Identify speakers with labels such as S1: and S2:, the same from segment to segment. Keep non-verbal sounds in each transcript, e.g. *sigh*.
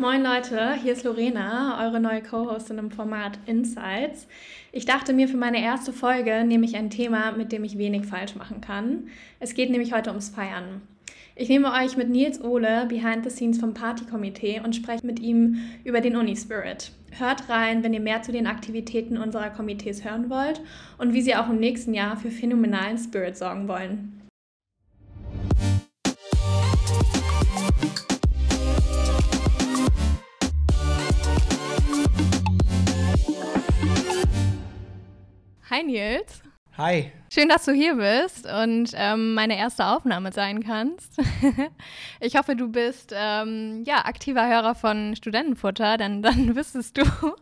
S1: Moin Leute, hier ist Lorena, eure neue Co-Hostin im Format Insights. Ich dachte mir, für meine erste Folge nehme ich ein Thema, mit dem ich wenig falsch machen kann. Es geht nämlich heute ums Feiern. Ich nehme euch mit Nils Ohle behind the scenes vom Partykomitee und spreche mit ihm über den Unispirit. Hört rein, wenn ihr mehr zu den Aktivitäten unserer Komitees hören wollt und wie sie auch im nächsten Jahr für phänomenalen Spirit sorgen wollen. Hi Nils.
S2: Hi.
S1: Schön, dass du hier bist und ähm, meine erste Aufnahme sein kannst. *laughs* ich hoffe, du bist ähm, ja, aktiver Hörer von Studentenfutter, denn *laughs* dann wüsstest du, *laughs*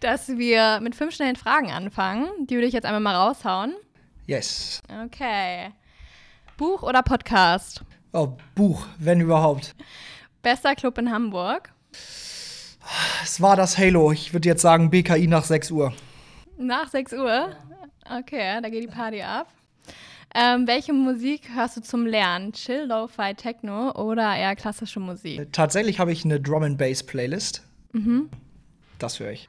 S1: dass wir mit fünf schnellen Fragen anfangen. Die würde ich jetzt einmal mal raushauen.
S2: Yes.
S1: Okay. Buch oder Podcast?
S2: Oh, Buch, wenn überhaupt.
S1: Bester Club in Hamburg?
S2: Es war das Halo. Ich würde jetzt sagen BKI nach 6 Uhr.
S1: Nach 6 Uhr? Okay, da geht die Party ab. Ähm, welche Musik hörst du zum Lernen? Chill, Lo-Fi, Techno oder eher klassische Musik?
S2: Tatsächlich habe ich eine Drum and Bass Playlist. Mhm. Das höre ich.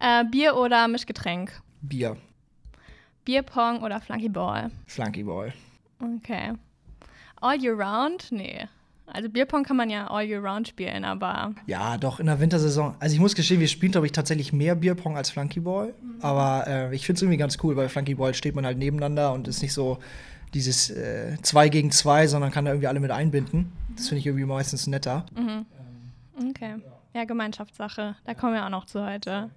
S1: Äh, Bier oder Mischgetränk?
S2: Bier.
S1: Bierpong oder Flunkyball?
S2: Flunkyball.
S1: Okay. All year round? Nee. Also Bierpong kann man ja all year round spielen, aber.
S2: Ja, doch, in der Wintersaison. Also ich muss gestehen, wir spielen, glaube ich, tatsächlich mehr Bierpong als Flunkyball. Mhm. Aber äh, ich finde es irgendwie ganz cool, weil Flunkyball steht man halt nebeneinander und ist nicht so dieses äh, zwei gegen zwei, sondern kann da irgendwie alle mit einbinden. Das finde ich irgendwie meistens netter.
S1: Mhm. Okay. Ja. Ja, Gemeinschaftssache. Da kommen wir auch noch zu heute.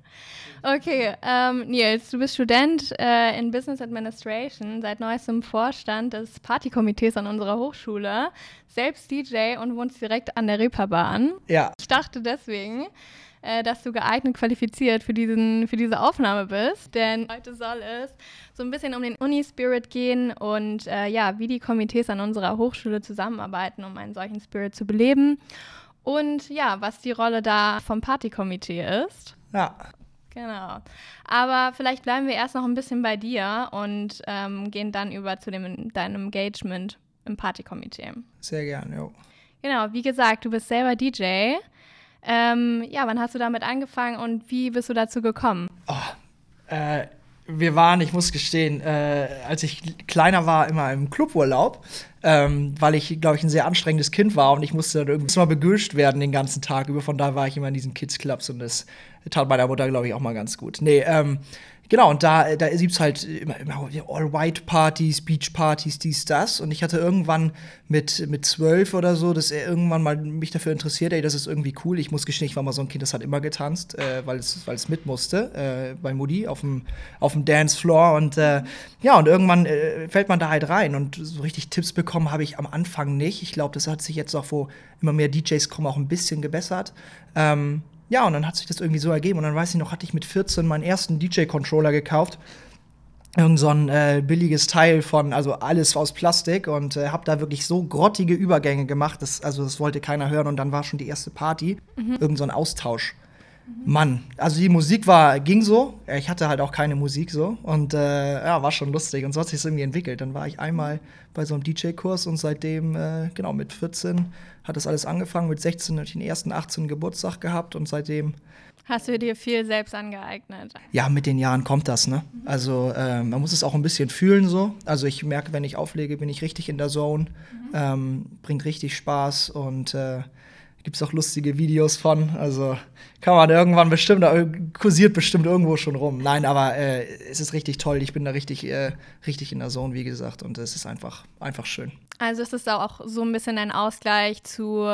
S1: Okay, ähm, Nils, du bist Student äh, in Business Administration, seit neuestem Vorstand des Partykomitees an unserer Hochschule, selbst DJ und wohnst direkt an der Reeperbahn.
S2: Ja.
S1: Ich dachte deswegen, äh, dass du geeignet qualifiziert für, diesen, für diese Aufnahme bist, denn heute soll es so ein bisschen um den Uni-Spirit gehen und äh, ja, wie die Komitees an unserer Hochschule zusammenarbeiten, um einen solchen Spirit zu beleben und ja, was die Rolle da vom Partykomitee ist.
S2: Ja.
S1: Genau. Aber vielleicht bleiben wir erst noch ein bisschen bei dir und ähm, gehen dann über zu dem, deinem Engagement im Partykomitee.
S2: Sehr gerne, jo.
S1: Genau, wie gesagt, du bist selber DJ. Ähm, ja, wann hast du damit angefangen und wie bist du dazu gekommen?
S2: Oh, äh, wir waren, ich muss gestehen, äh, als ich kleiner war, immer im Cluburlaub, ähm, weil ich, glaube ich, ein sehr anstrengendes Kind war und ich musste dann irgendwie mal begürscht werden den ganzen Tag über. Von da war ich immer in diesen Kids-Clubs und das tat meiner Mutter, glaube ich, auch mal ganz gut. Nee, ähm, Genau, und da, da gibt's halt immer, immer All-White-Partys, Beach-Partys, dies, das. Und ich hatte irgendwann mit, mit zwölf oder so, dass er irgendwann mal mich dafür interessiert, ey, das ist irgendwie cool. Ich muss gestehen, ich war mal so ein Kind, das hat immer getanzt, äh, weil, es, weil es mit musste, äh, bei Mutti auf dem, auf dem Dancefloor. Und äh, ja, und irgendwann äh, fällt man da halt rein. Und so richtig Tipps bekommen habe ich am Anfang nicht. Ich glaube, das hat sich jetzt auch, wo immer mehr DJs kommen, auch ein bisschen gebessert. Ähm, ja, und dann hat sich das irgendwie so ergeben. Und dann weiß ich noch, hatte ich mit 14 meinen ersten DJ-Controller gekauft. Irgend so ein äh, billiges Teil von, also alles aus Plastik und äh, habe da wirklich so grottige Übergänge gemacht. Das, also das wollte keiner hören und dann war schon die erste Party. Mhm. Irgend so ein Austausch. Mann, also die Musik war, ging so. Ich hatte halt auch keine Musik so. Und äh, ja, war schon lustig. Und so hat sich irgendwie entwickelt. Dann war ich einmal bei so einem DJ-Kurs und seitdem, äh, genau, mit 14 hat das alles angefangen. Mit 16 hatte ich den ersten 18. Geburtstag gehabt und seitdem.
S1: Hast du dir viel selbst angeeignet?
S2: Ja, mit den Jahren kommt das, ne? Also äh, man muss es auch ein bisschen fühlen so. Also ich merke, wenn ich auflege, bin ich richtig in der Zone. Mhm. Ähm, bringt richtig Spaß und äh, gibt es auch lustige Videos von. Also kann man irgendwann bestimmt, kursiert bestimmt irgendwo schon rum. Nein, aber äh, es ist richtig toll. Ich bin da richtig, äh, richtig in der Zone, wie gesagt, und es ist einfach, einfach schön.
S1: Also ist es auch so ein bisschen ein Ausgleich zu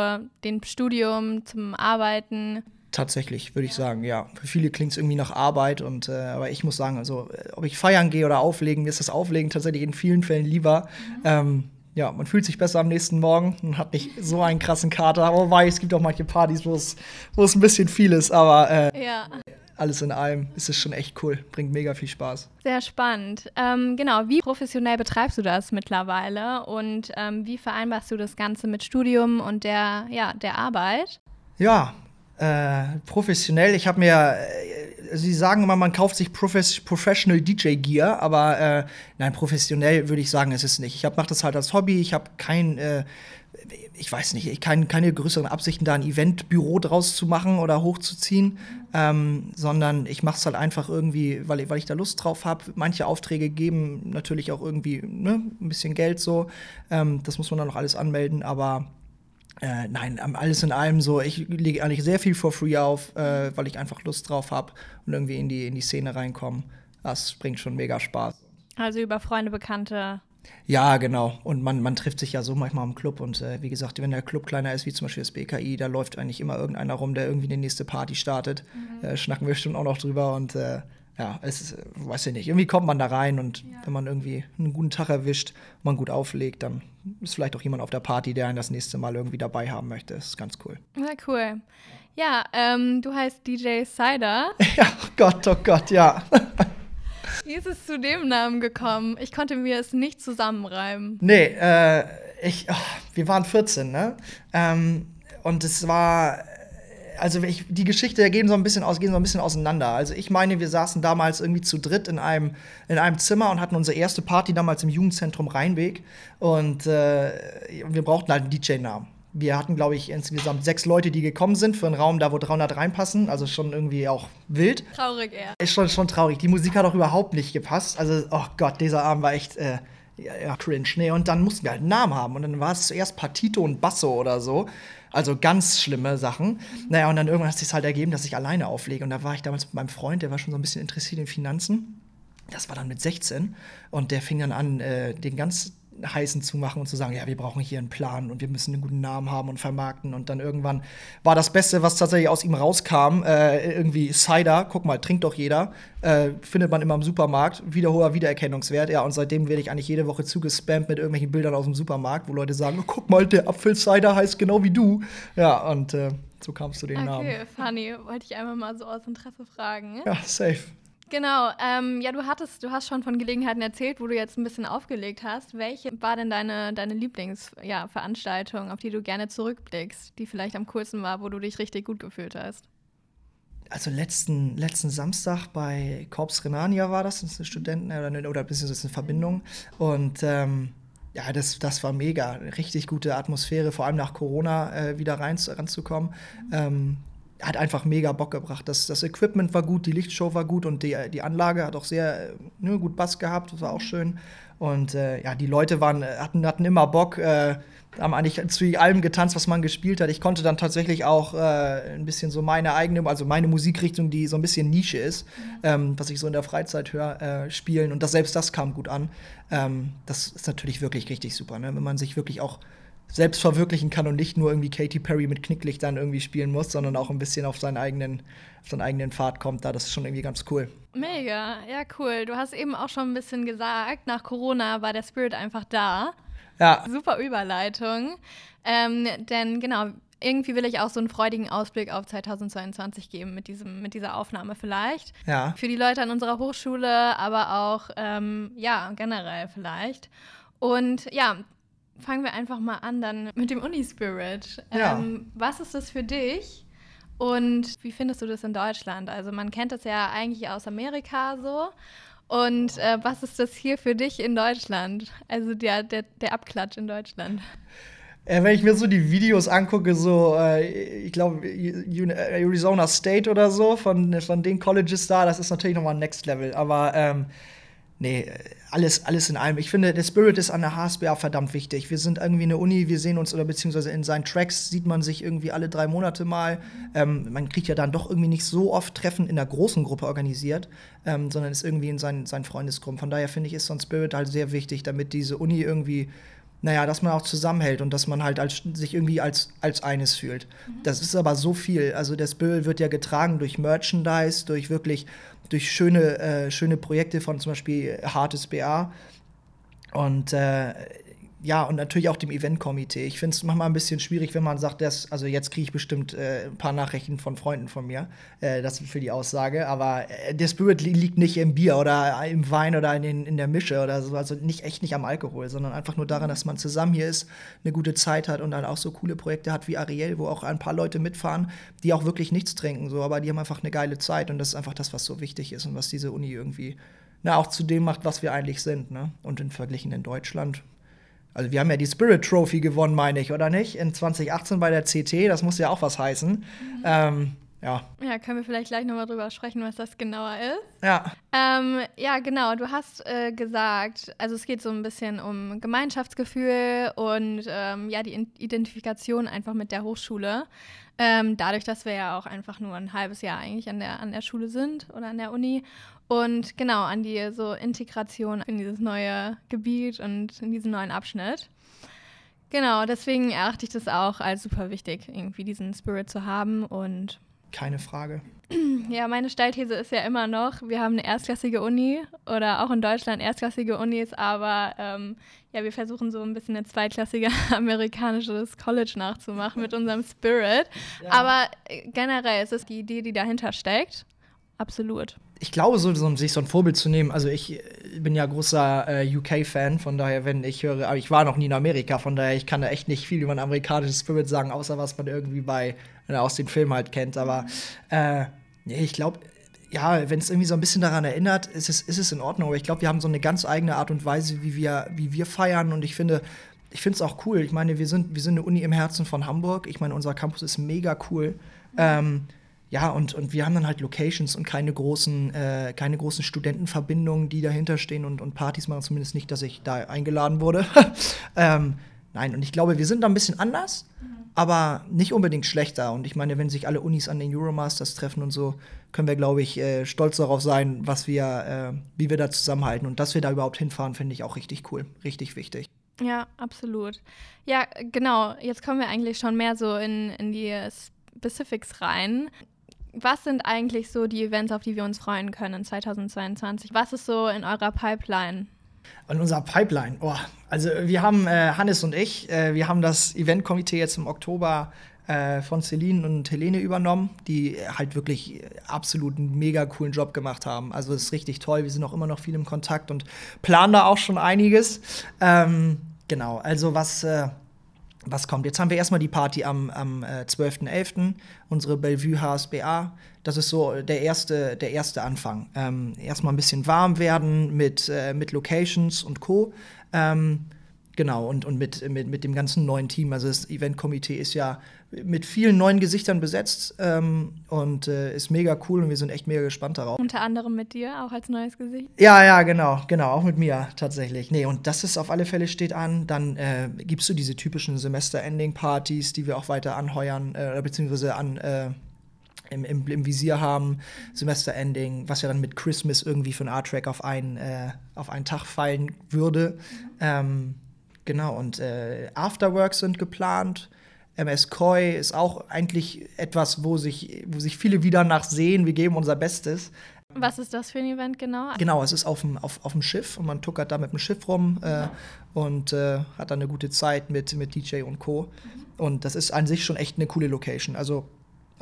S1: dem Studium, zum Arbeiten?
S2: Tatsächlich, würde ich sagen, ja. Für viele klingt es irgendwie nach Arbeit und äh, aber ich muss sagen, also ob ich feiern gehe oder auflegen, mir ist das Auflegen tatsächlich in vielen Fällen lieber. Mhm. Ähm, ja, man fühlt sich besser am nächsten Morgen und hat nicht so einen krassen Kater. Wobei, es gibt auch manche Partys, wo es, wo es ein bisschen viel ist, aber äh, ja. alles in allem ist es schon echt cool. Bringt mega viel Spaß.
S1: Sehr spannend. Ähm, genau, wie professionell betreibst du das mittlerweile und ähm, wie vereinbarst du das Ganze mit Studium und der, ja, der Arbeit?
S2: Ja, Äh, professionell, ich habe mir, äh, sie sagen immer, man kauft sich Profes Professional DJ Gear, aber äh, nein, professionell würde ich sagen, es ist nicht. Ich mache das halt als Hobby, ich habe kein äh, ich weiß nicht, ich kann keine größeren Absichten, da ein Eventbüro draus zu machen oder hochzuziehen, ähm, sondern ich mache es halt einfach irgendwie, weil, weil ich da Lust drauf habe. Manche Aufträge geben natürlich auch irgendwie ne, ein bisschen Geld so. Ähm, das muss man dann noch alles anmelden, aber äh, nein, alles in allem so, ich lege eigentlich sehr viel for free auf, äh, weil ich einfach Lust drauf habe und irgendwie in die, in die Szene reinkomme. Das bringt schon mega Spaß.
S1: Also über Freunde, Bekannte
S2: ja, genau. Und man, man trifft sich ja so manchmal im Club. Und äh, wie gesagt, wenn der Club kleiner ist, wie zum Beispiel das BKI, da läuft eigentlich immer irgendeiner rum, der irgendwie die nächste Party startet. Mhm. Äh, schnacken wir bestimmt auch noch drüber. Und äh, ja, es weiß ich nicht, irgendwie kommt man da rein und ja. wenn man irgendwie einen guten Tag erwischt, man gut auflegt, dann ist vielleicht auch jemand auf der Party, der einen das nächste Mal irgendwie dabei haben möchte. Das ist ganz cool.
S1: Ja, cool. Ja, ähm, du heißt DJ Cider. *laughs*
S2: ja, oh Gott, oh Gott, ja.
S1: Wie ist es zu dem Namen gekommen? Ich konnte mir es nicht zusammenreimen.
S2: Nee, äh, ich, oh, wir waren 14, ne? Ähm, und es war, also ich, die Geschichte gehen so ein bisschen aus, gehen so ein bisschen auseinander. Also ich meine, wir saßen damals irgendwie zu dritt in einem, in einem Zimmer und hatten unsere erste Party damals im Jugendzentrum Rheinweg und äh, wir brauchten halt einen DJ-Namen wir hatten, glaube ich, insgesamt sechs Leute, die gekommen sind für einen Raum, da wo 300 reinpassen. Also schon irgendwie auch wild.
S1: Traurig, eher.
S2: Ist schon, schon traurig. Die Musik hat auch überhaupt nicht gepasst. Also, oh Gott, dieser Abend war echt äh, ja, cringe. Nee, und dann mussten wir halt einen Namen haben. Und dann war es zuerst Partito und Basso oder so. Also ganz schlimme Sachen. Naja, und dann irgendwann hat es sich halt ergeben, dass ich alleine auflege. Und da war ich damals mit meinem Freund, der war schon so ein bisschen interessiert in Finanzen. Das war dann mit 16. Und der fing dann an, äh, den ganz heißen zu machen und zu sagen, ja, wir brauchen hier einen Plan und wir müssen einen guten Namen haben und vermarkten. Und dann irgendwann war das Beste, was tatsächlich aus ihm rauskam, äh, irgendwie Cider, guck mal, trinkt doch jeder, äh, findet man immer im Supermarkt, wieder hoher Wiedererkennungswert. Ja, und seitdem werde ich eigentlich jede Woche zugespammt mit irgendwelchen Bildern aus dem Supermarkt, wo Leute sagen, oh, guck mal, der Apfel-Cider heißt genau wie du. Ja, und äh, so kamst du den okay, Namen.
S1: Okay, funny. Wollte ich einmal mal so aus Interesse fragen.
S2: Ja, safe.
S1: Genau, ähm, ja, du hattest, du hast schon von Gelegenheiten erzählt, wo du jetzt ein bisschen aufgelegt hast. Welche war denn deine, deine Lieblingsveranstaltung, ja, auf die du gerne zurückblickst, die vielleicht am coolsten war, wo du dich richtig gut gefühlt hast?
S2: Also letzten, letzten Samstag bei Corps Renania war das, das ist eine Studenten- oder, oder beziehungsweise eine Verbindung. Und ähm, ja, das, das war mega. Richtig gute Atmosphäre, vor allem nach Corona äh, wieder rein, ranzukommen. Ähm, hat einfach mega Bock gebracht. Das, das Equipment war gut, die Lichtshow war gut und die, die Anlage hat auch sehr ne, gut Bass gehabt, das war auch schön. Und äh, ja, die Leute waren, hatten, hatten immer Bock, äh, haben eigentlich zu allem getanzt, was man gespielt hat. Ich konnte dann tatsächlich auch äh, ein bisschen so meine eigene, also meine Musikrichtung, die so ein bisschen Nische ist, mhm. ähm, was ich so in der Freizeit höre, äh, spielen. Und das, selbst das kam gut an. Ähm, das ist natürlich wirklich richtig super, ne? wenn man sich wirklich auch selbst verwirklichen kann und nicht nur irgendwie Katy Perry mit Knicklichtern irgendwie spielen muss, sondern auch ein bisschen auf seinen eigenen, auf seinen eigenen Pfad kommt da. Das ist schon irgendwie ganz cool.
S1: Mega, ja, cool. Du hast eben auch schon ein bisschen gesagt, nach Corona war der Spirit einfach da.
S2: Ja.
S1: Super Überleitung. Ähm, denn genau, irgendwie will ich auch so einen freudigen Ausblick auf 2022 geben mit, diesem, mit dieser Aufnahme vielleicht.
S2: Ja.
S1: Für die Leute an unserer Hochschule, aber auch, ähm, ja, generell vielleicht. Und ja, fangen wir einfach mal an dann mit dem Unispirit.
S2: Ja. Ähm,
S1: was ist das für dich? Und wie findest du das in Deutschland? Also man kennt das ja eigentlich aus Amerika so. Und äh, was ist das hier für dich in Deutschland? Also der, der, der Abklatsch in Deutschland.
S2: Äh, wenn ich mir so die Videos angucke, so, äh, ich glaube, Arizona State oder so, von, von den Colleges da, das ist natürlich nochmal Next Level. Aber ähm, nee, alles, alles in allem. Ich finde, der Spirit ist an der HSBA verdammt wichtig. Wir sind irgendwie eine Uni, wir sehen uns, oder beziehungsweise in seinen Tracks sieht man sich irgendwie alle drei Monate mal. Ähm, man kriegt ja dann doch irgendwie nicht so oft Treffen in der großen Gruppe organisiert, ähm, sondern ist irgendwie in seinen, seinen Freundesgruppen. Von daher finde ich, ist so ein Spirit halt sehr wichtig, damit diese Uni irgendwie naja, dass man auch zusammenhält und dass man halt als, sich irgendwie als, als eines fühlt. Mhm. Das ist aber so viel. Also der Spirit wird ja getragen durch Merchandise, durch wirklich, durch schöne, äh, schöne Projekte von zum Beispiel Hartes BA. Und äh, ja, und natürlich auch dem Eventkomitee. Ich finde es manchmal ein bisschen schwierig, wenn man sagt, dass, also jetzt kriege ich bestimmt äh, ein paar Nachrichten von Freunden von mir, äh, das für die Aussage, aber äh, der Spirit li liegt nicht im Bier oder im Wein oder in, den, in der Mische oder so, also nicht echt nicht am Alkohol, sondern einfach nur daran, dass man zusammen hier ist, eine gute Zeit hat und dann auch so coole Projekte hat wie Ariel, wo auch ein paar Leute mitfahren, die auch wirklich nichts trinken, so, aber die haben einfach eine geile Zeit und das ist einfach das, was so wichtig ist und was diese Uni irgendwie na, auch zu dem macht, was wir eigentlich sind. Ne? Und in verglichen in Deutschland also wir haben ja die Spirit Trophy gewonnen, meine ich, oder nicht? In 2018 bei der CT, das muss ja auch was heißen. Mhm. Ähm, ja.
S1: Ja, können wir vielleicht gleich nochmal drüber sprechen, was das genauer ist.
S2: Ja.
S1: Ähm, ja, genau. Du hast äh, gesagt, also es geht so ein bisschen um Gemeinschaftsgefühl und ähm, ja, die Identifikation einfach mit der Hochschule. Ähm, dadurch, dass wir ja auch einfach nur ein halbes Jahr eigentlich an der, an der Schule sind oder an der Uni. Und genau, an die so Integration in dieses neue Gebiet und in diesen neuen Abschnitt. Genau, deswegen erachte ich das auch als super wichtig, irgendwie diesen Spirit zu haben und
S2: keine Frage. *clears throat*
S1: Ja, meine Steilthese ist ja immer noch, wir haben eine erstklassige Uni oder auch in Deutschland erstklassige Unis, aber ähm, ja, wir versuchen so ein bisschen eine zweitklassige *laughs* amerikanisches College nachzumachen mit unserem Spirit. Ja. Aber äh, generell ist es die Idee, die dahinter steckt. Absolut.
S2: Ich glaube, so, so, sich so ein Vorbild zu nehmen, also ich bin ja großer äh, UK-Fan, von daher, wenn ich höre, aber ich war noch nie in Amerika, von daher, ich kann da echt nicht viel über ein amerikanisches Spirit sagen, außer was man irgendwie bei, äh, aus den Filmen halt kennt. Aber äh, ich glaube, ja, wenn es irgendwie so ein bisschen daran erinnert, ist es, ist es in Ordnung. Aber ich glaube, wir haben so eine ganz eigene Art und Weise, wie wir, wie wir feiern. Und ich finde, ich finde es auch cool. Ich meine, wir sind, wir sind eine Uni im Herzen von Hamburg. Ich meine, unser Campus ist mega cool. Ähm, ja, und, und wir haben dann halt Locations und keine großen, äh, keine großen Studentenverbindungen, die dahinter stehen und, und Partys machen, zumindest nicht, dass ich da eingeladen wurde. *laughs* ähm, nein, und ich glaube, wir sind da ein bisschen anders, mhm. aber nicht unbedingt schlechter. Und ich meine, wenn sich alle Unis an den Euromasters treffen und so, können wir, glaube ich, äh, stolz darauf sein, was wir, äh, wie wir da zusammenhalten. Und dass wir da überhaupt hinfahren, finde ich auch richtig cool, richtig wichtig.
S1: Ja, absolut. Ja, genau. Jetzt kommen wir eigentlich schon mehr so in, in die Specifics rein was sind eigentlich so die Events, auf die wir uns freuen können in 2022? Was ist so in eurer Pipeline?
S2: In unserer Pipeline, oh, also wir haben, äh, Hannes und ich, äh, wir haben das Eventkomitee jetzt im Oktober äh, von Celine und Helene übernommen, die halt wirklich absolut einen mega coolen Job gemacht haben. Also es ist richtig toll, wir sind auch immer noch viel im Kontakt und planen da auch schon einiges. Ähm, genau, also was äh, was kommt. Jetzt haben wir erstmal die Party am, am äh, 12.11., unsere Bellevue HSBA. Das ist so der erste, der erste Anfang. Ähm, erstmal ein bisschen warm werden mit, äh, mit Locations und Co. Ähm, Genau, und, und mit, mit, mit dem ganzen neuen Team. Also das Eventkomitee ist ja mit vielen neuen Gesichtern besetzt ähm, und äh, ist mega cool und wir sind echt mega gespannt darauf.
S1: Unter anderem mit dir, auch als neues Gesicht?
S2: Ja, ja, genau, genau, auch mit mir tatsächlich. Nee, und das ist auf alle Fälle steht an. Dann äh, gibst du diese typischen Semester-Ending-Partys, die wir auch weiter anheuern, äh, beziehungsweise an äh, im, im, im, Visier haben, Semester-Ending, was ja dann mit Christmas irgendwie für einen Art-Track auf, ein, äh, auf einen Tag fallen würde. Mhm. Ähm, Genau, und äh, Afterworks sind geplant. MS Koi ist auch eigentlich etwas, wo sich, wo sich viele wieder nach sehen. Wir geben unser Bestes.
S1: Was ist das für ein Event genau?
S2: Genau, es ist auf dem, auf, auf dem Schiff und man tuckert da mit dem Schiff rum äh, und äh, hat dann eine gute Zeit mit, mit DJ und Co. Und das ist an sich schon echt eine coole Location. Also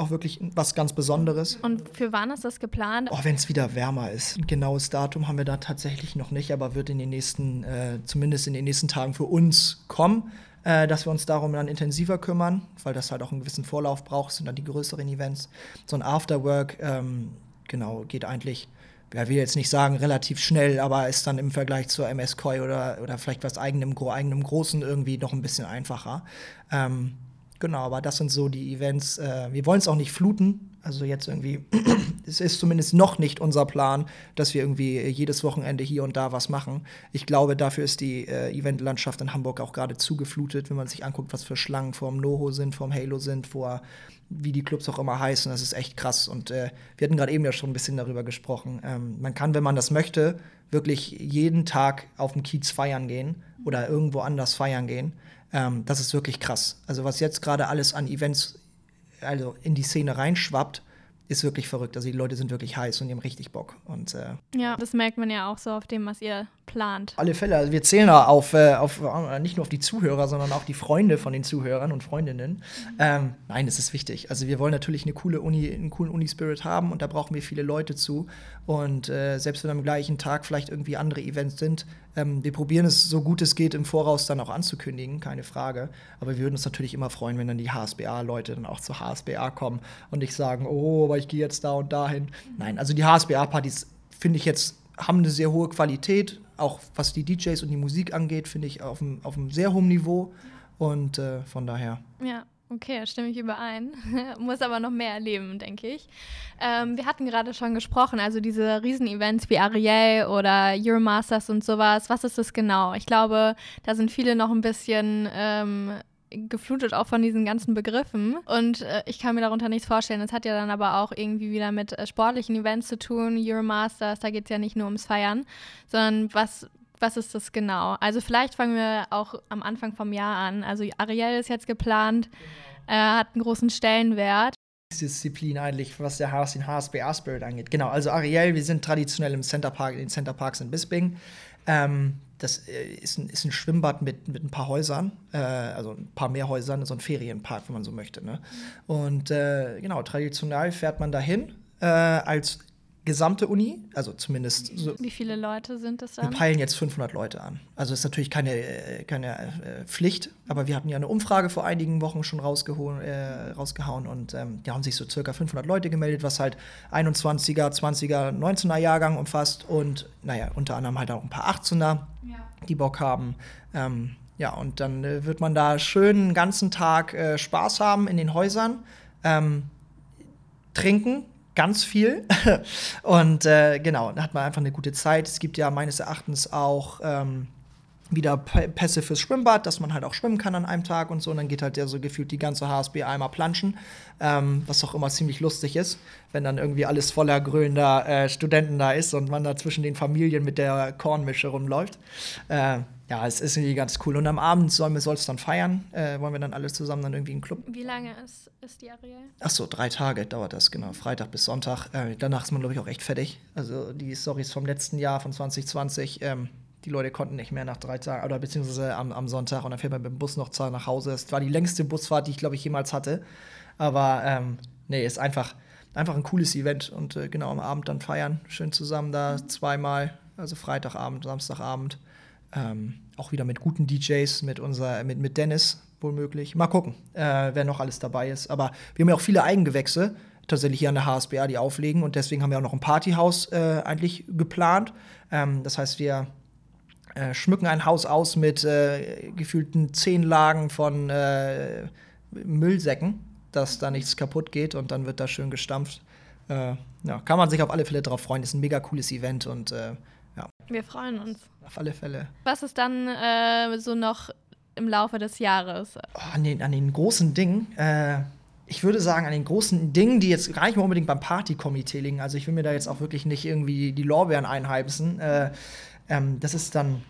S2: auch wirklich was ganz Besonderes.
S1: Und für wann ist das geplant?
S2: Oh, wenn es wieder wärmer ist. Ein genaues Datum haben wir da tatsächlich noch nicht, aber wird in den nächsten, äh, zumindest in den nächsten Tagen für uns kommen, äh, dass wir uns darum dann intensiver kümmern, weil das halt auch einen gewissen Vorlauf braucht, sind dann die größeren Events. So ein Afterwork, ähm, genau, geht eigentlich ja, will jetzt nicht sagen relativ schnell, aber ist dann im Vergleich zur MS Koi oder, oder vielleicht was eigenem, eigenem Großen irgendwie noch ein bisschen einfacher. Ähm, Genau, aber das sind so die Events. Äh, wir wollen es auch nicht fluten. Also jetzt irgendwie, *clears throat* es ist zumindest noch nicht unser Plan, dass wir irgendwie jedes Wochenende hier und da was machen. Ich glaube, dafür ist die äh, Eventlandschaft in Hamburg auch gerade zugeflutet, wenn man sich anguckt, was für Schlangen vorm Noho sind, vorm Halo sind, vor wie die Clubs auch immer heißen. Das ist echt krass. Und äh, wir hatten gerade eben ja schon ein bisschen darüber gesprochen. Ähm, man kann, wenn man das möchte, wirklich jeden Tag auf dem Kiez feiern gehen oder irgendwo anders feiern gehen. Ähm, das ist wirklich krass. Also was jetzt gerade alles an Events also in die Szene reinschwappt, ist wirklich verrückt. Also die Leute sind wirklich heiß und die haben richtig Bock. Und, äh
S1: ja, das merkt man ja auch so auf dem, was ihr plant.
S2: Alle Fälle. Also wir zählen da auf, äh, auf äh, nicht nur auf die Zuhörer, sondern auch die Freunde von den Zuhörern und Freundinnen. Mhm. Ähm, nein, das ist wichtig. Also wir wollen natürlich eine coole Uni, einen coolen Uni-Spirit haben und da brauchen wir viele Leute zu. Und äh, selbst wenn am gleichen Tag vielleicht irgendwie andere Events sind, ähm, wir probieren es so gut es geht im Voraus dann auch anzukündigen, keine Frage. Aber wir würden uns natürlich immer freuen, wenn dann die HSBA-Leute dann auch zur HSBA kommen und nicht sagen, oh, aber ich gehe jetzt da und dahin. Mhm. Nein, also die HSBA-Partys finde ich jetzt haben eine sehr hohe Qualität, auch was die DJs und die Musik angeht, finde ich auf einem, auf einem sehr hohen Niveau. Und äh, von daher.
S1: Ja. Okay, stimme ich überein. *laughs* Muss aber noch mehr erleben, denke ich. Ähm, wir hatten gerade schon gesprochen, also diese Riesenevents wie Ariel oder Euromasters und sowas. Was ist das genau? Ich glaube, da sind viele noch ein bisschen ähm, geflutet auch von diesen ganzen Begriffen. Und äh, ich kann mir darunter nichts vorstellen. Es hat ja dann aber auch irgendwie wieder mit äh, sportlichen Events zu tun, Euromasters, da geht es ja nicht nur ums Feiern, sondern was, was ist das genau? Also vielleicht fangen wir auch am Anfang vom Jahr an. Also Ariel ist jetzt geplant, genau. äh, hat einen großen Stellenwert.
S2: Disziplin eigentlich, was der HS, den HSBA Spirit angeht. Genau, also Ariel, wir sind traditionell im Center Park, in den Center Parks in Bisping. Ähm, das äh, ist ein, ist ein, Schwimmbad mit, mit ein paar Häusern, äh, also ein paar mehr Häusern, so ein Ferienpark, wenn man so möchte. Ne? Und äh, genau, traditionell fährt man dahin äh, als gesamte Uni, also zumindest so.
S1: Wie viele Leute sind das dann?
S2: Wir peilen jetzt 500 Leute an. Also ist natürlich keine, äh, keine äh, Pflicht, aber wir hatten ja eine Umfrage vor einigen Wochen schon rausgehauen, äh, rausgehauen und ähm, die haben sich so circa 500 Leute gemeldet, was halt 21er, 20er, 19er Jahrgang umfasst und naja, unter anderem halt auch ein paar 18er, ja. die Bock haben. Ähm, ja, und dann äh, wird man da schön einen ganzen Tag äh, Spaß haben in den Häusern. Ähm, trinken, ganz viel. *laughs* und äh, genau, da hat man einfach eine gute Zeit. Es gibt ja meines Erachtens auch ähm, wieder Pässe fürs Schwimmbad, dass man halt auch schwimmen kann an einem Tag und so. Und dann geht halt ja so gefühlt die ganze HSB einmal planschen, ähm, was auch immer ziemlich lustig ist, wenn dann irgendwie alles voller grölender äh, Studenten da ist und man da zwischen den Familien mit der Kornmische rumläuft. Äh, ja, es ist irgendwie ganz cool. Und am Abend sollen wir es dann feiern. Äh, wollen wir dann alle zusammen dann irgendwie einen Club.
S1: Wie lange ist, ist die Ariel?
S2: Ach so, drei Tage dauert das, genau. Freitag bis Sonntag. Äh, danach ist man, glaube ich, auch echt fertig. Also die Stories vom letzten Jahr, von 2020, ähm, die Leute konnten nicht mehr nach drei Tagen, oder beziehungsweise am, am Sonntag. Und dann fährt man mit dem Bus noch nach Hause. Es war die längste Busfahrt, die ich, glaube ich, jemals hatte. Aber ähm, nee, ist einfach, einfach ein cooles Event. Und äh, genau am Abend dann feiern. Schön zusammen da zweimal. Also Freitagabend, Samstagabend. Ähm, auch wieder mit guten DJs, mit, unser, mit, mit Dennis wohl. Mal gucken, äh, wer noch alles dabei ist. Aber wir haben ja auch viele Eigengewächse tatsächlich hier an der HSBA, die auflegen. Und deswegen haben wir auch noch ein Partyhaus äh, eigentlich geplant. Ähm, das heißt, wir äh, schmücken ein Haus aus mit äh, gefühlten zehn Lagen von äh, Müllsäcken, dass da nichts kaputt geht und dann wird da schön gestampft. Äh, ja, kann man sich auf alle Fälle drauf freuen. Ist ein mega cooles Event und.
S1: Wir freuen uns.
S2: Auf alle Fälle.
S1: Was ist dann äh, so noch im Laufe des Jahres?
S2: Oh, an, den, an den großen Dingen. Äh, ich würde sagen, an den großen Dingen, die jetzt gar nicht mehr unbedingt beim Partykomitee liegen. Also ich will mir da jetzt auch wirklich nicht irgendwie die Lorbeeren einheimsen. Äh, ähm, das ist dann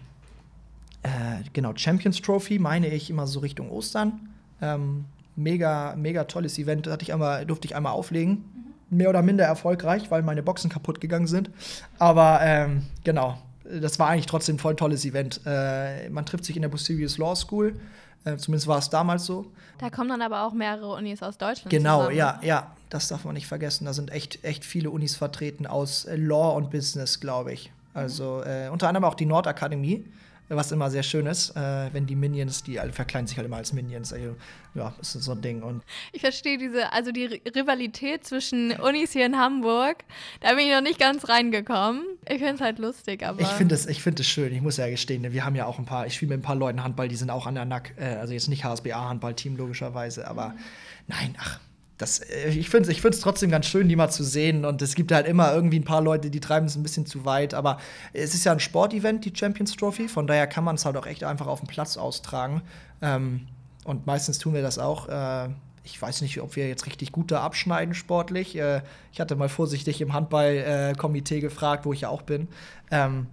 S2: äh, genau Champions Trophy, meine ich, immer so Richtung Ostern. Ähm, mega, mega tolles Event. Hatte ich einmal, durfte ich einmal auflegen. Mhm. Mehr oder minder erfolgreich, weil meine Boxen kaputt gegangen sind. Aber ähm, genau, das war eigentlich trotzdem ein voll tolles Event. Äh, man trifft sich in der Bucerius Law School. Äh, zumindest war es damals so.
S1: Da kommen dann aber auch mehrere Unis aus Deutschland.
S2: Genau, zusammen. ja, ja. Das darf man nicht vergessen. Da sind echt, echt viele Unis vertreten aus äh, Law und Business, glaube ich. Also äh, unter anderem auch die Nordakademie was immer sehr schön ist, äh, wenn die Minions, die alle verkleiden sich halt immer als Minions. Also, ja, das ist so ein Ding. Und
S1: ich verstehe diese, also die Rivalität zwischen Unis hier in Hamburg, da bin ich noch nicht ganz reingekommen. Ich finde es halt lustig, aber.
S2: Ich finde es find schön, ich muss ja gestehen, wir haben ja auch ein paar, ich spiele mit ein paar Leuten Handball, die sind auch an der Nack, äh, also jetzt nicht HSBA-Handball-Team logischerweise, aber mhm. nein, ach, das, äh, ich finde es ich trotzdem ganz schön, die mal zu sehen. Und es gibt halt immer irgendwie ein paar Leute, die treiben es ein bisschen zu weit. Aber es ist ja ein Sportevent, die Champions Trophy. Von daher kann man es halt auch echt einfach auf dem Platz austragen. Ähm, und meistens tun wir das auch. Äh, ich weiß nicht, ob wir jetzt richtig gut da abschneiden sportlich. Äh, ich hatte mal vorsichtig im Handballkomitee äh, gefragt, wo ich ja auch bin. Ähm,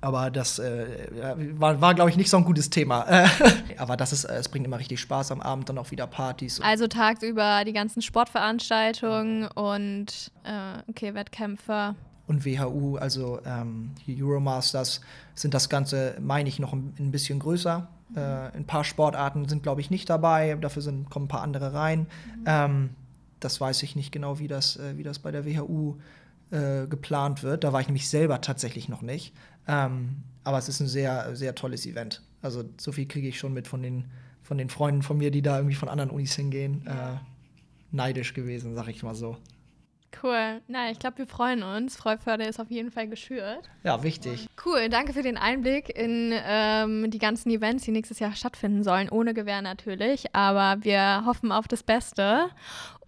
S2: aber das äh, war, war glaube ich, nicht so ein gutes Thema. *laughs* aber das ist, es bringt immer richtig Spaß am Abend, dann auch wieder Partys.
S1: Also tagsüber die ganzen Sportveranstaltungen und äh, okay, Wettkämpfe.
S2: und WHU, also ähm, Euromasters, sind das Ganze, meine ich, noch ein, ein bisschen größer. Äh, ein paar Sportarten sind, glaube ich, nicht dabei. Dafür sind, kommen ein paar andere rein. Mhm. Ähm, das weiß ich nicht genau, wie das, äh, wie das bei der WHU äh, geplant wird. Da war ich nämlich selber tatsächlich noch nicht. Ähm, aber es ist ein sehr, sehr tolles Event. Also so viel kriege ich schon mit von den, von den Freunden von mir, die da irgendwie von anderen Unis hingehen. Äh, neidisch gewesen, sag ich mal so.
S1: Cool. Na, ich glaube, wir freuen uns. Freuförde ist auf jeden Fall geschürt.
S2: Ja, wichtig.
S1: Cool. Danke für den Einblick in ähm, die ganzen Events, die nächstes Jahr stattfinden sollen. Ohne Gewehr natürlich. Aber wir hoffen auf das Beste.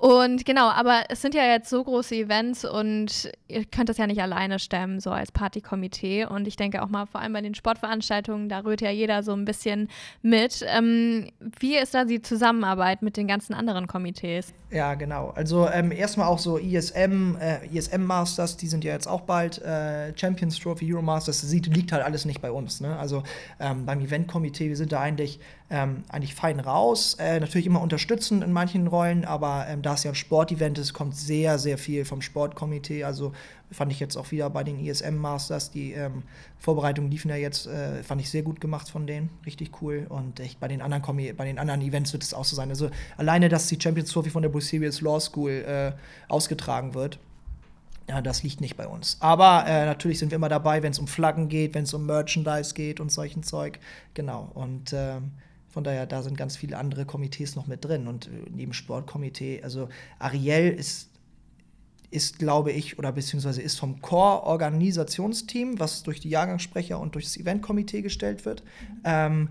S1: Und genau, aber es sind ja jetzt so große Events und ihr könnt das ja nicht alleine stemmen, so als Partykomitee. Und ich denke auch mal, vor allem bei den Sportveranstaltungen, da rührt ja jeder so ein bisschen mit. Ähm, wie ist da die Zusammenarbeit mit den ganzen anderen Komitees?
S2: Ja, genau. Also ähm, erstmal auch so ISM, äh, ISM Masters, die sind ja jetzt auch bald, äh, Champions Trophy, Euro Masters, das liegt halt alles nicht bei uns. Ne? Also ähm, beim Eventkomitee, wir sind da eigentlich ähm, eigentlich fein raus. Äh, natürlich immer unterstützend in manchen Rollen, aber ähm, da es ja ein Sportevent ist, kommt sehr, sehr viel vom Sportkomitee. Also fand ich jetzt auch wieder bei den ISM Masters. Die ähm, Vorbereitungen liefen ja jetzt, äh, fand ich sehr gut gemacht von denen. Richtig cool. Und echt bei den anderen, Komi bei den anderen Events wird es auch so sein. Also alleine, dass die Champions Trophy von der Bucerius Law School äh, ausgetragen wird. Ja, das liegt nicht bei uns. Aber äh, natürlich sind wir immer dabei, wenn es um Flaggen geht, wenn es um Merchandise geht und solchen Zeug. Genau. Und ähm, von daher, da sind ganz viele andere Komitees noch mit drin. Und äh, neben Sportkomitee, also Ariel ist, ist glaube ich, oder beziehungsweise ist vom Core-Organisationsteam, was durch die Jahrgangssprecher und durch das Eventkomitee gestellt wird. Mhm. Ähm,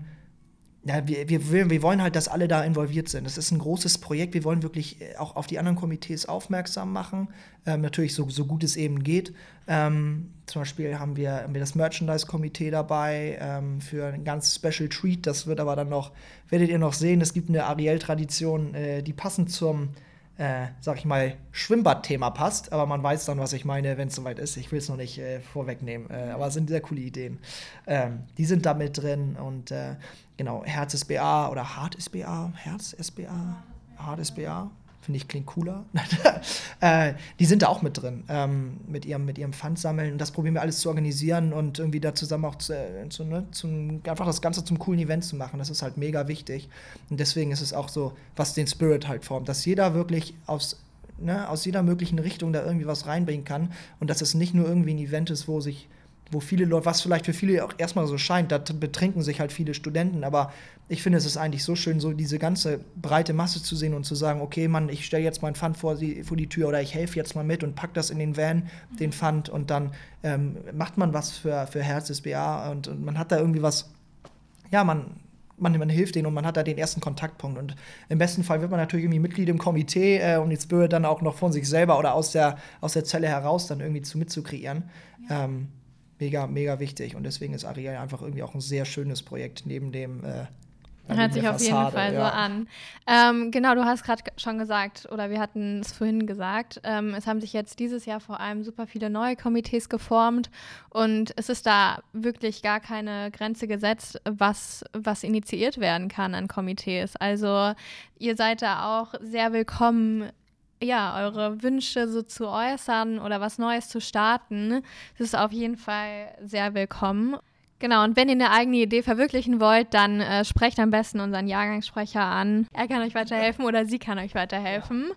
S2: ja, wir, wir, wir wollen halt, dass alle da involviert sind. Das ist ein großes Projekt. Wir wollen wirklich äh, auch auf die anderen Komitees aufmerksam machen. Ähm, natürlich so, so gut es eben geht. Ähm, zum Beispiel haben wir, haben wir das Merchandise-Komitee dabei ähm, für ein ganz Special Treat. Das wird aber dann noch, werdet ihr noch sehen, es gibt eine Ariel-Tradition, äh, die passend zum äh, sag ich mal, Schwimmbadthema passt. Aber man weiß dann, was ich meine, wenn es soweit ist. Ich will es noch nicht äh, vorwegnehmen. Äh, aber es sind sehr coole Ideen. Ähm, die sind da mit drin und äh, genau, Herz SBA oder Hart SBA, Herz SBA, Hart SBA, Finde ich, klingt cooler. *laughs* äh, die sind da auch mit drin, ähm, mit, ihrem, mit ihrem Pfand sammeln. Und das probieren wir alles zu organisieren und irgendwie da zusammen auch zu, äh, zu, ne, zum, einfach das Ganze zum coolen Event zu machen. Das ist halt mega wichtig. Und deswegen ist es auch so, was den Spirit halt formt, dass jeder wirklich aus, ne, aus jeder möglichen Richtung da irgendwie was reinbringen kann. Und dass es nicht nur irgendwie ein Event ist, wo sich wo viele Leute, was vielleicht für viele auch erstmal so scheint, da betrinken sich halt viele Studenten, aber ich finde, es ist eigentlich so schön, so diese ganze breite Masse zu sehen und zu sagen, okay, Mann, ich stelle jetzt meinen Pfand vor die, vor die Tür oder ich helfe jetzt mal mit und pack das in den Van, den Pfand und dann ähm, macht man was für, für Herz SBA und, und man hat da irgendwie was, ja, man, man, man hilft denen und man hat da den ersten Kontaktpunkt. Und im besten Fall wird man natürlich irgendwie Mitglied im Komitee, äh, um den Spirit dann auch noch von sich selber oder aus der, aus der Zelle heraus dann irgendwie zu mitzukreieren. Ja. Ähm, mega, mega wichtig. Und deswegen ist Ariel einfach irgendwie auch ein sehr schönes Projekt neben dem. Äh,
S1: Hört sich auf Fassade, jeden Fall ja. so an. Ähm, genau, du hast gerade schon gesagt, oder wir hatten es vorhin gesagt, ähm, es haben sich jetzt dieses Jahr vor allem super viele neue Komitees geformt und es ist da wirklich gar keine Grenze gesetzt, was, was initiiert werden kann an Komitees. Also ihr seid da auch sehr willkommen, ja, eure Wünsche so zu äußern oder was Neues zu starten. Das ist auf jeden Fall sehr willkommen. Genau, und wenn ihr eine eigene Idee verwirklichen wollt, dann äh, sprecht am besten unseren Jahrgangssprecher an. Er kann euch weiterhelfen oder sie kann euch weiterhelfen. Ja.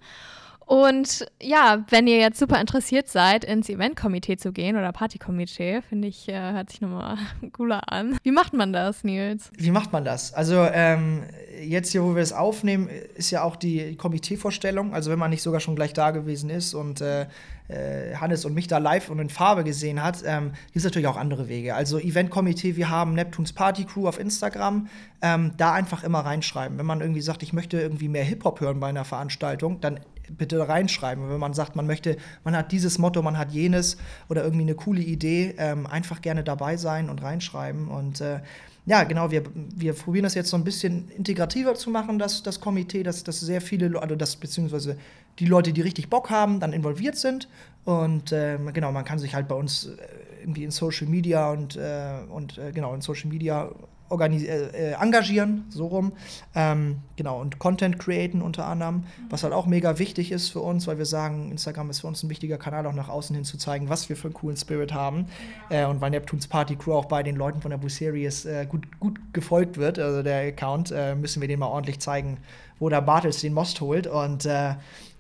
S1: Und ja, wenn ihr jetzt super interessiert seid, ins Eventkomitee zu gehen oder Partykomitee, finde ich, äh, hört sich nochmal *laughs* cooler an. Wie macht man das, Nils?
S2: Wie macht man das? Also ähm, jetzt hier, wo wir es aufnehmen, ist ja auch die Komiteevorstellung. Also wenn man nicht sogar schon gleich da gewesen ist und äh, äh, Hannes und mich da live und in Farbe gesehen hat, ähm, gibt es natürlich auch andere Wege. Also Eventkomitee, wir haben Neptuns Party Crew auf Instagram. Ähm, da einfach immer reinschreiben. Wenn man irgendwie sagt, ich möchte irgendwie mehr Hip-Hop hören bei einer Veranstaltung, dann bitte reinschreiben. Wenn man sagt, man möchte, man hat dieses Motto, man hat jenes oder irgendwie eine coole Idee, ähm, einfach gerne dabei sein und reinschreiben. Und äh, ja, genau, wir, wir probieren das jetzt so ein bisschen integrativer zu machen, das, das Komitee, dass, dass sehr viele, also das beziehungsweise die Leute, die richtig Bock haben, dann involviert sind. Und äh, genau, man kann sich halt bei uns äh, irgendwie in Social Media und, äh, und äh, genau, in Social Media äh, engagieren, so rum. Ähm, genau, und Content createn unter anderem, was halt auch mega wichtig ist für uns, weil wir sagen, Instagram ist für uns ein wichtiger Kanal, auch nach außen hin zu zeigen, was wir für einen coolen Spirit haben. Ja. Äh, und weil Neptunes Party Crew auch bei den Leuten von der Boo Series äh, gut, gut gefolgt wird, also der Account, äh, müssen wir den mal ordentlich zeigen, wo der Bartels den Most holt. Und äh,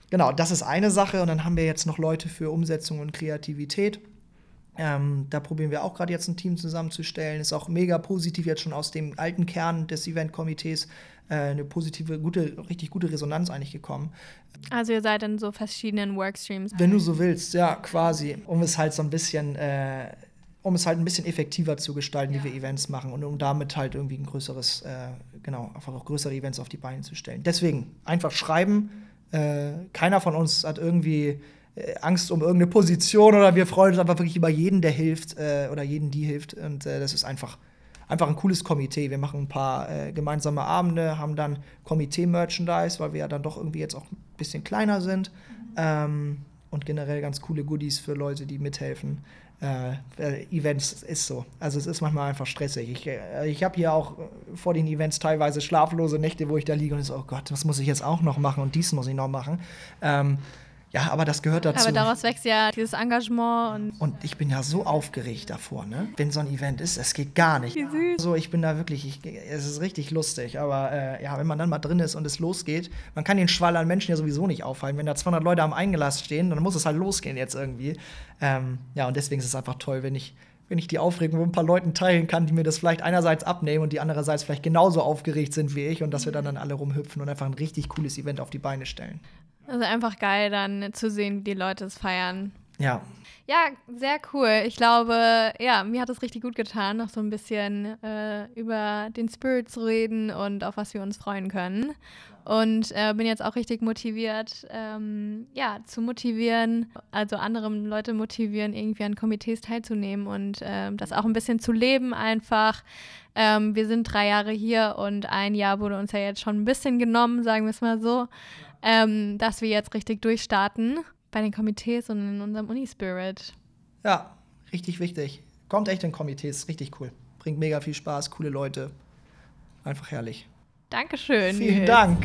S2: genau, das ist eine Sache. Und dann haben wir jetzt noch Leute für Umsetzung und Kreativität. Ähm, da probieren wir auch gerade jetzt ein Team zusammenzustellen. Ist auch mega positiv jetzt schon aus dem alten Kern des Event-Komitees äh, eine positive, gute, richtig gute Resonanz eigentlich gekommen.
S1: Also ihr seid in so verschiedenen Workstreams.
S2: Wenn du so willst, ja, quasi. Um es halt so ein bisschen, äh, um es halt ein bisschen effektiver zu gestalten, ja. wie wir Events machen und um damit halt irgendwie ein größeres, äh, genau, einfach auch größere Events auf die Beine zu stellen. Deswegen einfach schreiben. Äh, keiner von uns hat irgendwie äh, Angst um irgendeine Position oder wir freuen uns einfach wirklich über jeden, der hilft äh, oder jeden, die hilft. Und äh, das ist einfach, einfach ein cooles Komitee. Wir machen ein paar äh, gemeinsame Abende, haben dann Komitee-Merchandise, weil wir ja dann doch irgendwie jetzt auch ein bisschen kleiner sind. Ähm, und generell ganz coole Goodies für Leute, die mithelfen. Äh, Events ist so. Also es ist manchmal einfach stressig. Ich, ich habe hier auch vor den Events teilweise schlaflose Nächte, wo ich da liege und so, oh Gott, was muss ich jetzt auch noch machen und dies muss ich noch machen. Ähm, ja, aber das gehört dazu.
S1: Aber daraus wächst ja dieses Engagement.
S2: Und, und ich bin ja so aufgeregt davor, ne? Wenn so ein Event ist, es geht gar nicht. Wie süß. So, ich bin da wirklich, ich, es ist richtig lustig. Aber äh, ja, wenn man dann mal drin ist und es losgeht, man kann den Schwall an Menschen ja sowieso nicht aufhalten. Wenn da 200 Leute am Eingelass stehen, dann muss es halt losgehen jetzt irgendwie. Ähm, ja, und deswegen ist es einfach toll, wenn ich wenn ich die Aufregung mit ein paar Leuten teilen kann, die mir das vielleicht einerseits abnehmen und die andererseits vielleicht genauso aufgeregt sind wie ich und dass wir dann, dann alle rumhüpfen und einfach ein richtig cooles Event auf die Beine stellen.
S1: Also einfach geil, dann zu sehen, wie die Leute es feiern.
S2: Ja.
S1: Ja, sehr cool. Ich glaube, ja, mir hat es richtig gut getan, noch so ein bisschen äh, über den Spirit zu reden und auf was wir uns freuen können. Und äh, bin jetzt auch richtig motiviert, ähm, ja, zu motivieren, also andere Leute motivieren, irgendwie an Komitees teilzunehmen und äh, das auch ein bisschen zu leben einfach. Ähm, wir sind drei Jahre hier und ein Jahr wurde uns ja jetzt schon ein bisschen genommen, sagen wir es mal so ähm, dass wir jetzt richtig durchstarten bei den Komitees und in unserem Uni-Spirit.
S2: Ja, richtig wichtig. Kommt echt in Komitees, richtig cool. Bringt mega viel Spaß, coole Leute. Einfach herrlich.
S1: Dankeschön.
S2: Vielen Nils. Dank.